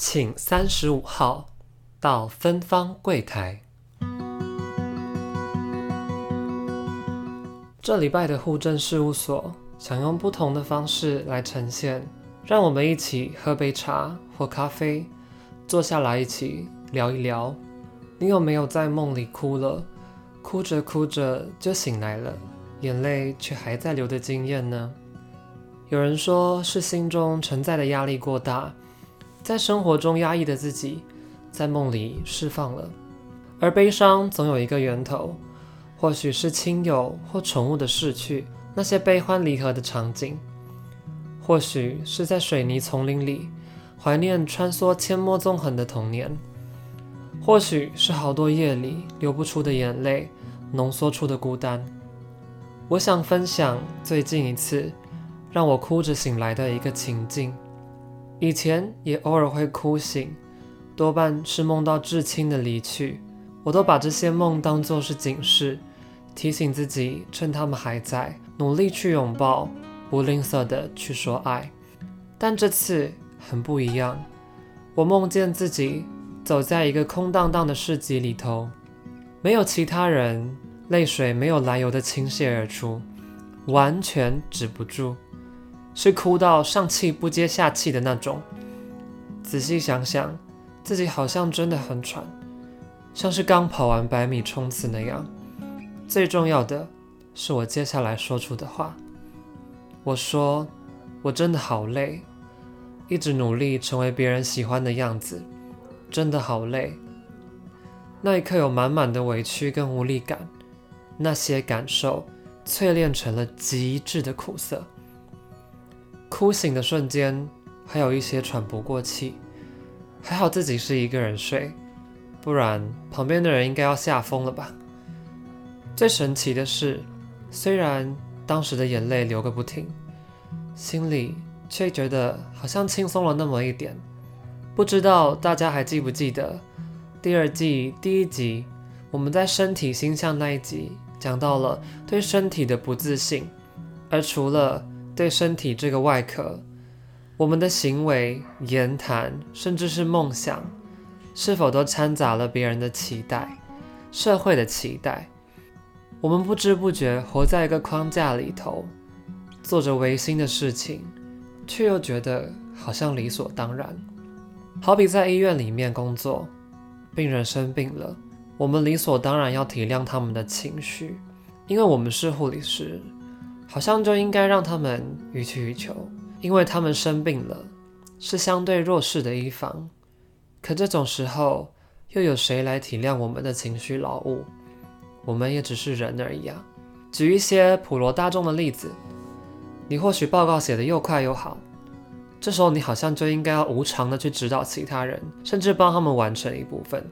请三十五号到芬芳柜台。这礼拜的户政事务所想用不同的方式来呈现，让我们一起喝杯茶或咖啡，坐下来一起聊一聊。你有没有在梦里哭了，哭着哭着就醒来了，眼泪却还在流的经验呢？有人说是心中承载的压力过大，在生活中压抑的自己，在梦里释放了。而悲伤总有一个源头，或许是亲友或宠物的逝去，那些悲欢离合的场景；或许是在水泥丛林里，怀念穿梭阡陌纵横的童年；或许是好多夜里流不出的眼泪，浓缩出的孤单。我想分享最近一次。让我哭着醒来的一个情境，以前也偶尔会哭醒，多半是梦到至亲的离去，我都把这些梦当作是警示，提醒自己趁他们还在，努力去拥抱，不吝啬的去说爱。但这次很不一样，我梦见自己走在一个空荡荡的市集里头，没有其他人，泪水没有来由的倾泻而出，完全止不住。是哭到上气不接下气的那种。仔细想想，自己好像真的很喘，像是刚跑完百米冲刺那样。最重要的是我接下来说出的话。我说，我真的好累，一直努力成为别人喜欢的样子，真的好累。那一刻有满满的委屈跟无力感，那些感受淬炼成了极致的苦涩。哭醒的瞬间，还有一些喘不过气，还好自己是一个人睡，不然旁边的人应该要吓疯了吧。最神奇的是，虽然当时的眼泪流个不停，心里却觉得好像轻松了那么一点。不知道大家还记不记得第二季第一集，我们在身体星象那一集讲到了对身体的不自信，而除了对身体这个外壳，我们的行为、言谈，甚至是梦想，是否都掺杂了别人的期待、社会的期待？我们不知不觉活在一个框架里头，做着违心的事情，却又觉得好像理所当然。好比在医院里面工作，病人生病了，我们理所当然要体谅他们的情绪，因为我们是护理师。好像就应该让他们予取予求，因为他们生病了，是相对弱势的一方。可这种时候，又有谁来体谅我们的情绪劳务？我们也只是人而已啊。举一些普罗大众的例子，你或许报告写得又快又好，这时候你好像就应该要无偿的去指导其他人，甚至帮他们完成一部分，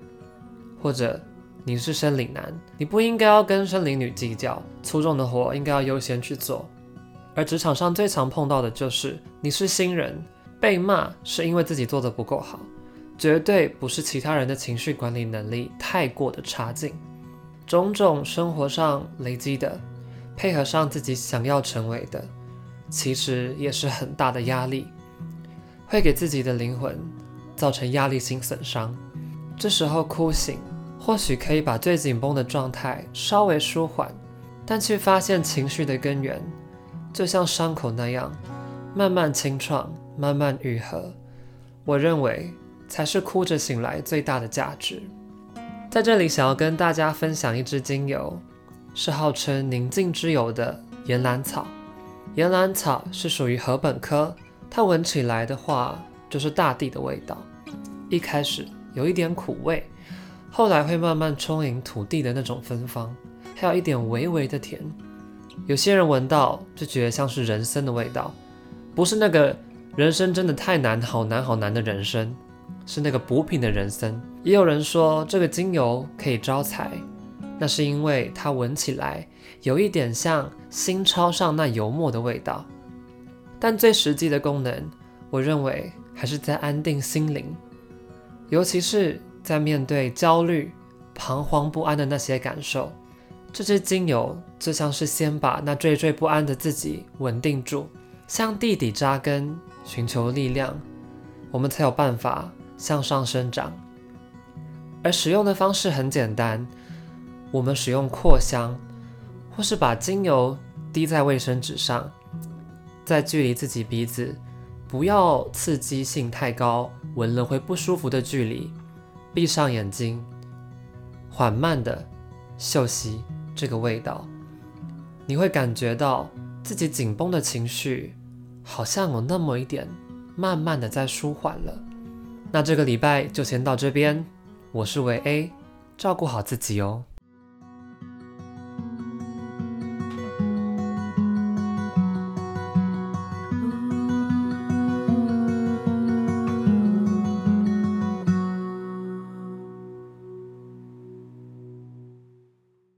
或者。你是生理男，你不应该要跟生理女计较，粗重的活应该要优先去做。而职场上最常碰到的就是，你是新人，被骂是因为自己做得不够好，绝对不是其他人的情绪管理能力太过的差劲。种种生活上累积的，配合上自己想要成为的，其实也是很大的压力，会给自己的灵魂造成压力性损伤。这时候哭醒。或许可以把最紧绷的状态稍微舒缓，但却发现情绪的根源就像伤口那样，慢慢清创，慢慢愈合。我认为才是哭着醒来最大的价值。在这里，想要跟大家分享一支精油，是号称宁静之油的岩兰草。岩兰草是属于禾本科，它闻起来的话就是大地的味道。一开始有一点苦味。后来会慢慢充盈土地的那种芬芳，还有一点微微的甜。有些人闻到就觉得像是人参的味道，不是那个人参真的太难，好难好难的人参，是那个补品的人参。也有人说这个精油可以招财，那是因为它闻起来有一点像新钞上那油墨的味道。但最实际的功能，我认为还是在安定心灵，尤其是。在面对焦虑、彷徨不安的那些感受，这支精油就像是先把那惴惴不安的自己稳定住，向地底扎根，寻求力量，我们才有办法向上生长。而使用的方式很简单，我们使用扩香，或是把精油滴在卫生纸上，在距离自己鼻子不要刺激性太高、闻了会不舒服的距离，闭上眼睛，缓慢的嗅吸这个味道，你会感觉到自己紧绷的情绪好像有那么一点慢慢的在舒缓了。那这个礼拜就先到这边。我是维 A，照顾好自己哦。